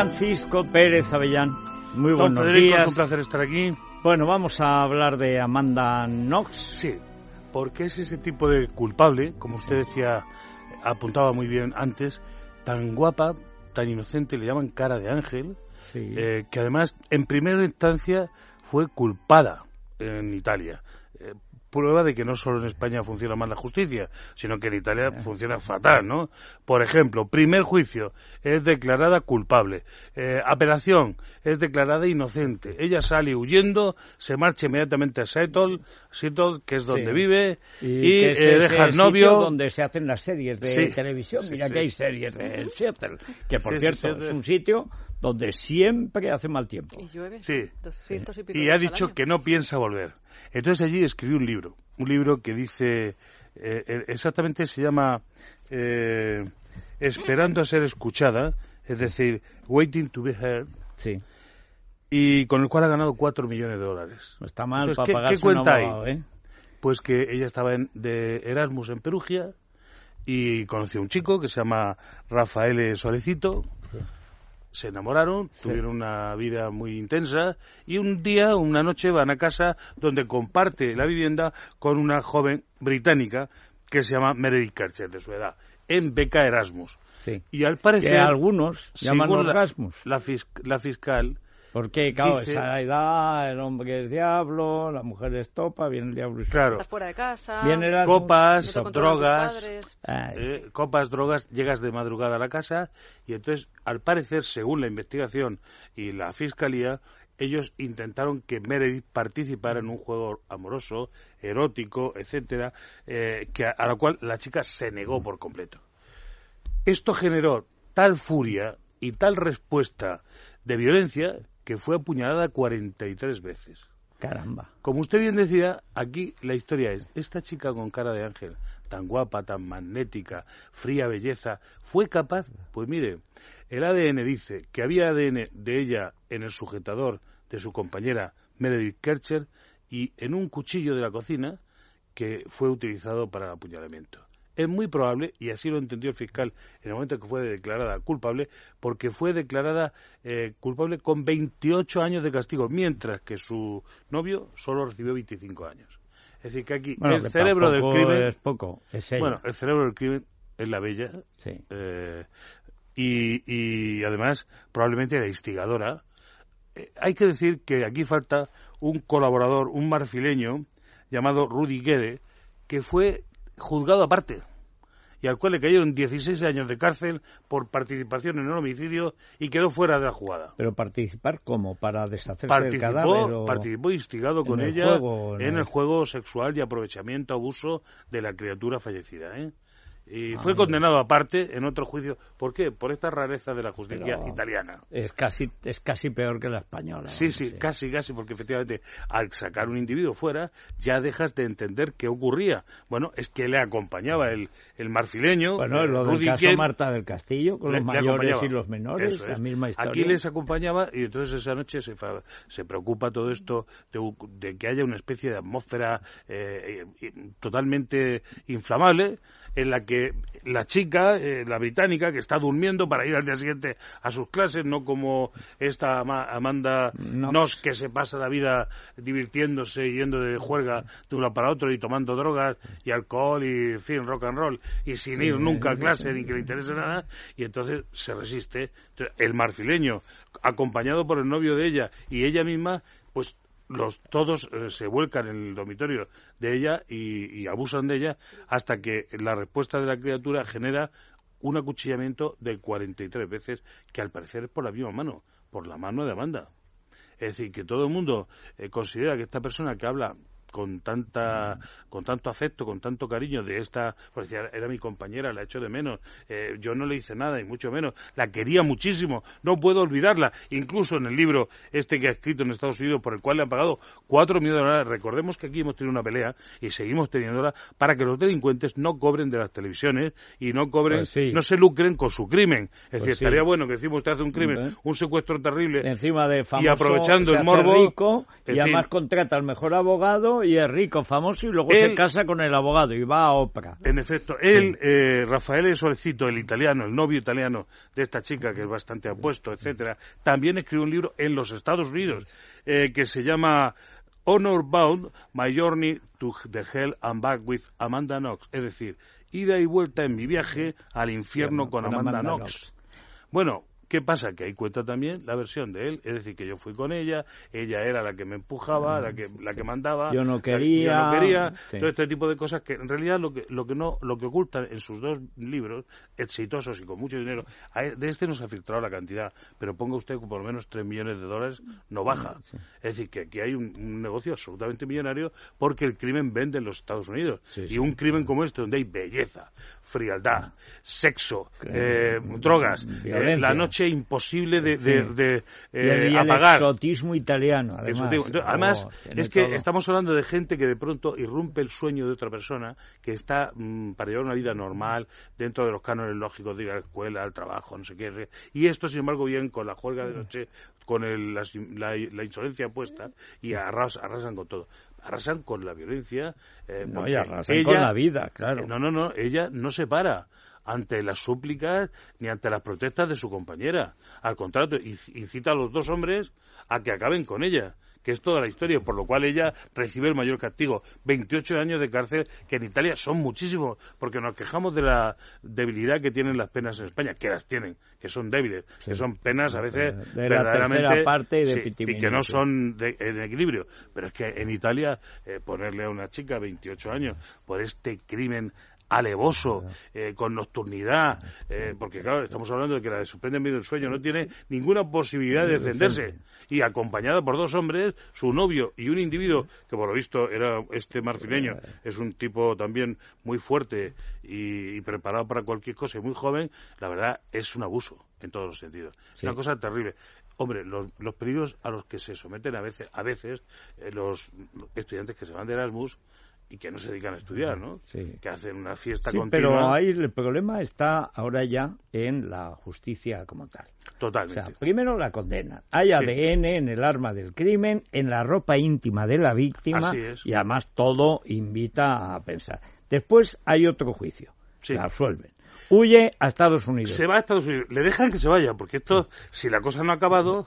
Francisco Pérez Avellán. Muy Don buenos Federico, días. es un placer estar aquí. Bueno, vamos a hablar de Amanda Knox. Sí, porque es ese tipo de culpable, como usted decía, apuntaba muy bien antes, tan guapa, tan inocente, le llaman cara de ángel, Sí. eh, que además en primera instancia fue culpada en Italia. Eh, prueba de que no solo en España funciona mal la justicia, sino que en Italia funciona fatal, ¿no? Por ejemplo, primer juicio, es declarada culpable. Eh, apelación, es declarada inocente. Ella sale huyendo, se marcha inmediatamente a Seattle, Seattle que es donde Sí. vive, y, que es eh, deja sitio novio. donde se hacen las series de Sí, televisión. sí, Mira sí. que hay series de Seattle, que por cierto es un sitio donde siempre hace mal tiempo. Y llueve. Sí. 200 y pico y ha dicho año. que no piensa volver. Entonces allí escribió un libro, un libro que dice, eh, eh, exactamente se llama eh, Esperando a ser escuchada, es decir, Waiting to be heard, Sí, y con el cual ha ganado cuatro millones de dólares. no está mal Entonces, para ¿qué- qué cuenta ¿eh? Pues que ella estaba en- de Erasmus en Perugia y conoció a un chico que se llama Rafael Solecito. Se enamoraron, tuvieron una vida muy intensa y un día, una noche, van a casa donde comparte la vivienda con una joven británica que se llama Meredith Kercher, de su edad, en beca Erasmus. Sí. Y al parecer, Que algunos llaman según la- orgasmus. La, fis- la fiscal Porque, claro, dice- esa edad, el hombre es diablo, la mujer es topa, viene el diablo y Claro. Estás fuera de casa. Viene copas, no drogas, eh, copas, drogas, llegas de madrugada a la casa y entonces, al parecer, según la investigación y la fiscalía, ellos intentaron que Meredith participara en un juego amoroso, erótico, etcétera, eh, que a, a la cual la chica se negó por completo. Esto generó tal furia y tal respuesta de violencia que fue apuñalada 43 veces. caramba. Como usted bien decía, aquí la historia es, esta chica con cara de ángel, tan guapa, tan magnética, fría belleza, ¿fue capaz? Pues mire, el ADN dice que había ADN de ella en el sujetador de su compañera Meredith Kercher y en un cuchillo de la cocina que fue utilizado para el apuñalamiento. Es muy probable, y así lo entendió el fiscal en el momento que fue declarada culpable, porque fue declarada eh, culpable con 28 años de castigo, mientras que su novio solo recibió 25 años. Es decir, que aquí Bueno, el que cerebro del crimen, es poco, es ella. bueno, el cerebro del crimen es la bella, sí. eh, y, y además probablemente la instigadora. Eh, hay que decir que aquí falta un colaborador, un marfileño llamado Rudy Guede, que fue juzgado aparte y al cual le cayeron 16 años de cárcel por participación en un homicidio y quedó fuera de la jugada. Pero participar como para deshacerse del cadáver Participó, o... participó instigado con el ella juego, en en el- el juego sexual y aprovechamiento, abuso de la criatura fallecida. ¿eh? Y Ah, fue condenado aparte en otro juicio. ¿Por qué? Por esta rareza de la justicia Pero- italiana. Es casi, es casi peor que la española. Sí, vamos, sí, casi, casi, porque efectivamente al sacar un individuo fuera ya dejas de entender qué ocurría. Bueno, es que le acompañaba el, el marfileño. Bueno, eh, lo del Rudy caso Kent, Marta del Castillo, con le- los mayores y los menores, la misma historia. Aquí les acompañaba y entonces esa noche se, fa- se preocupa todo esto de, de que haya una especie de atmósfera eh, eh, totalmente inflamable en la que la chica, eh, la británica, que está durmiendo para ir al día siguiente a sus clases, no como esta Ama- Amanda No. Nos que se pasa la vida divirtiéndose, yendo de juerga de uno para otro y tomando drogas y alcohol y, en fin, rock and roll y sin ir nunca a clase ni que le interese nada y entonces se resiste. Entonces, el marfileño, acompañado por el novio de ella y ella misma, pues los todos eh, se vuelcan en el dormitorio de ella y, y abusan de ella hasta que la respuesta de la criatura genera un acuchillamiento de 43 veces que al parecer es por la misma mano, por la mano de Amanda. Es decir, que todo el mundo eh, considera que esta persona que habla con tanta con tanto afecto, con tanto cariño de esta, pues decía, era mi compañera, la echo de menos, eh, yo no le hice nada y mucho menos, la quería muchísimo, no puedo olvidarla, incluso en el libro este que ha escrito en Estados Unidos por el cual le han pagado cuatro millones de dólares, recordemos que aquí hemos tenido una pelea y seguimos teniéndola para que los delincuentes no cobren de las televisiones y no cobren, Pues sí. no se lucren con su crimen, es Pues decir, sí. estaría bueno que decimos usted hace un crimen, un secuestro terrible Encima de famoso, y aprovechando se el morbo, rico, y además contrata al mejor abogado y es rico, famoso y luego se casa con el abogado y va a ópera. En efecto, él, eh, Rafael Solecito, el italiano, el novio italiano de esta chica que es bastante apuesto, etcétera, también escribió un libro en los Estados Unidos eh, que se llama Honor Bound, My Journey to the Hell and Back with Amanda Knox, es decir, ida y vuelta en mi viaje al infierno con, Amanda, Knox. Bueno, ¿Qué pasa? Que ahí cuenta también la versión de él, es decir, que yo fui con ella, ella era la que me empujaba, la que la que mandaba, yo no quería, yo no quería, todo este tipo de cosas que en realidad lo que lo que no lo que ocultan en sus dos libros exitosos y con mucho dinero, e, de este no se ha filtrado la cantidad, pero ponga usted que por lo menos 3 millones de dólares no baja. Es decir, que aquí hay un, negocio absolutamente millonario porque el crimen vende en los Estados Unidos. Y un crimen como este donde hay belleza, frialdad, sexo, eh, drogas, eh, la noche imposible de, de, eh, y el, exotismo italiano, además. es que estamos hablando de gente que de pronto irrumpe el sueño de otra persona que está mm, para llevar una vida normal dentro de los cánones lógicos de ir a la escuela, al trabajo, no sé qué. Y esto, sin embargo, bien con la juerga de noche, con la, insolencia puesta y arrasan con todo arrasan con la violencia. Eh, no, y arrasan con la vida, claro. no, no, no, ella no se para ante las súplicas ni ante las protestas de su compañera. Al contrario, incita a los dos hombres a que acaben con ella que es toda la historia, por lo cual ella recibe el mayor castigo. 28 años de cárcel, que en Italia son muchísimos, porque nos quejamos de la debilidad que tienen las penas en España, que las tienen, que son débiles, que son penas a veces de verdaderamente... parte y, y que no son en equilibrio. Pero es que en Italia, eh, ponerle a una chica 28 años por este crimen alevoso, eh, con nocturnidad, eh, porque claro, estamos hablando de que la de suspende en medio del sueño no tiene ninguna posibilidad de defenderse. Y acompañada por dos hombres, su novio y un individuo, que por lo visto era este marfileño, es un tipo también muy fuerte y, preparado para cualquier cosa y muy joven, la verdad es un abuso en todos los sentidos. Es una cosa terrible. Hombre, los, los peligros a los que se someten a veces, a veces eh, los estudiantes que se van de Erasmus, y que no se dedican a estudiar, ¿no? Sí. Que hacen una fiesta sí, Pero ahí el problema está ahora ya en la justicia como tal. Totalmente. O sea, primero la condena. Hay ADN en el arma del crimen, en la ropa íntima de la víctima y además todo invita a pensar. Después hay otro juicio. Sí. La absuelven. Huye a Estados Unidos. Se va a Estados Unidos. Le dejan que se vaya, porque esto, si la cosa no ha acabado,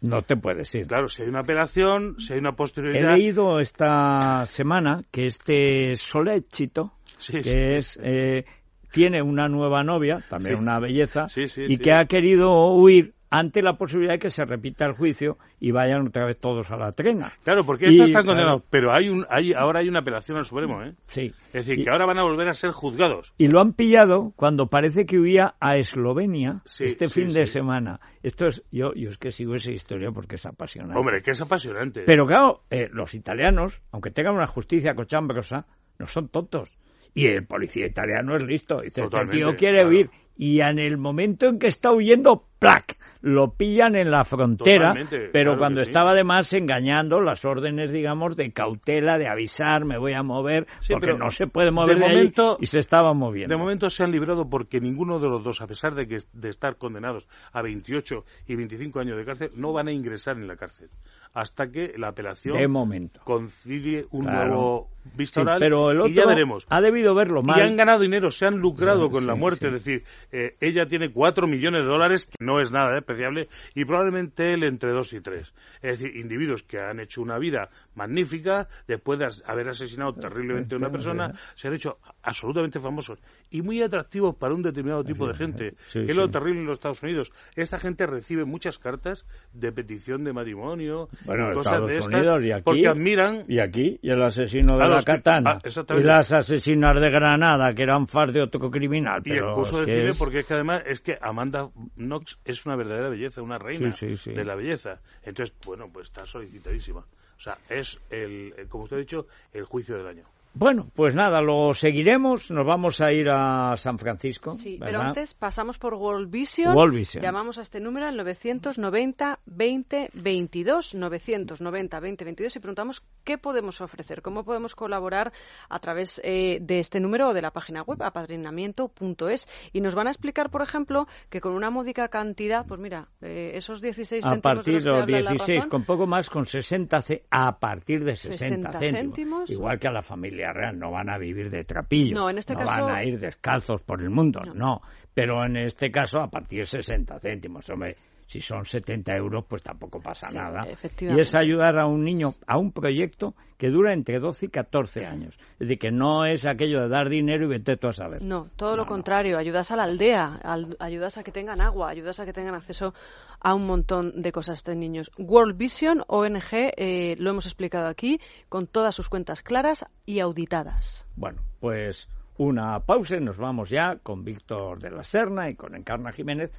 no te puedes ir. Claro, si hay una apelación, si hay una posterioridad. He leído esta semana que este Solecito, que es eh, tiene una nueva novia, también una belleza, y que ha querido huir ante la posibilidad de que se repita el juicio y vayan otra vez todos a la trena. Claro, porque estos están condenados, pero hay un, hay, ahora hay una apelación al Supremo, ¿eh? Sí. Es decir, que ahora van a volver a ser juzgados. Y lo han pillado cuando parece que huía a Eslovenia este fin de semana. Esto es, yo, yo es que sigo esa historia porque es apasionante. Hombre, que es apasionante. Pero claro, eh, los italianos, aunque tengan una justicia cochambrosa, no son tontos. Y el policía italiano es listo. Dice, este tío quiere huir. Y en el momento en que está huyendo, ¡plac! Lo pillan en la frontera, pero cuando estaba además engañando las órdenes, digamos, de cautela, de avisar, me voy a mover, porque no se puede mover de, momento, y se estaba moviendo. De momento se han librado porque ninguno de los dos, a pesar de, que, de estar condenados a 28 y 25 años de cárcel, no van a ingresar en la cárcel hasta que la apelación de momento. concilie un nuevo vista pero el otro y ya veremos. Ha debido verlo mal. Y han ganado dinero, se han lucrado con la muerte, es decir, eh, ella tiene 4 millones de dólares, que no es nada, ¿eh? y probablemente él entre dos y tres. Es decir, individuos que han hecho una vida magnífica después de haber asesinado terriblemente a una persona, se han hecho absolutamente famosos y muy atractivos para un determinado tipo de gente. que es lo terrible en los Estados Unidos. Esta gente recibe muchas cartas de petición de matrimonio, bueno, cosas de estas, y aquí, porque admiran. Y aquí, y el asesino de la katana, ah, y las asesinas de Granada, que eran far de otro criminal. y el curso de porque es que además es que Amanda Knox es una verdadera belleza, una reina de la belleza. Entonces, bueno, pues está solicitadísima. O sea, es, el, como usted ha dicho, el juicio del año. Bueno, pues nada, lo seguiremos. Nos vamos a ir a San Francisco. Sí, ¿verdad? pero antes pasamos por World Vision. World Vision. Llamamos a este número al 990 20 22 990 20 22 y preguntamos qué podemos ofrecer, cómo podemos colaborar a través eh, de este número o de la página web apadrinamiento.es y nos van a explicar, por ejemplo, que con una módica cantidad, pues mira, eh, esos 16 a céntimos partir de los los que habla la 16, razón, con poco más, con 60 ce- a partir de 60, 60 céntimos. céntimos. Igual que a la familia real, no van a vivir de trapillo. No, en este no caso- van a ir descalzos por el mundo, No. no. Pero en este caso, a partir de 60 céntimos. Hombre, si son 70 euros, pues tampoco pasa Sí, nada. Y es ayudar a un niño a un proyecto que dura entre 12 y 14 años. Es decir, que no es aquello de dar dinero y vete tú a saber. No, todo No, lo no. contrario, ayudas a la aldea, al- ayudas a que tengan agua, ayudas a que tengan acceso a un montón de cosas estos niños. World Vision, ONG, eh, lo hemos explicado aquí, con todas sus cuentas claras y auditadas. Bueno, pues una pausa y nos vamos ya con Víctor de la Serna y con Encarna Jiménez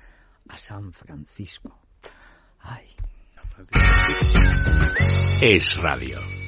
a San Francisco. Ay. Es radio.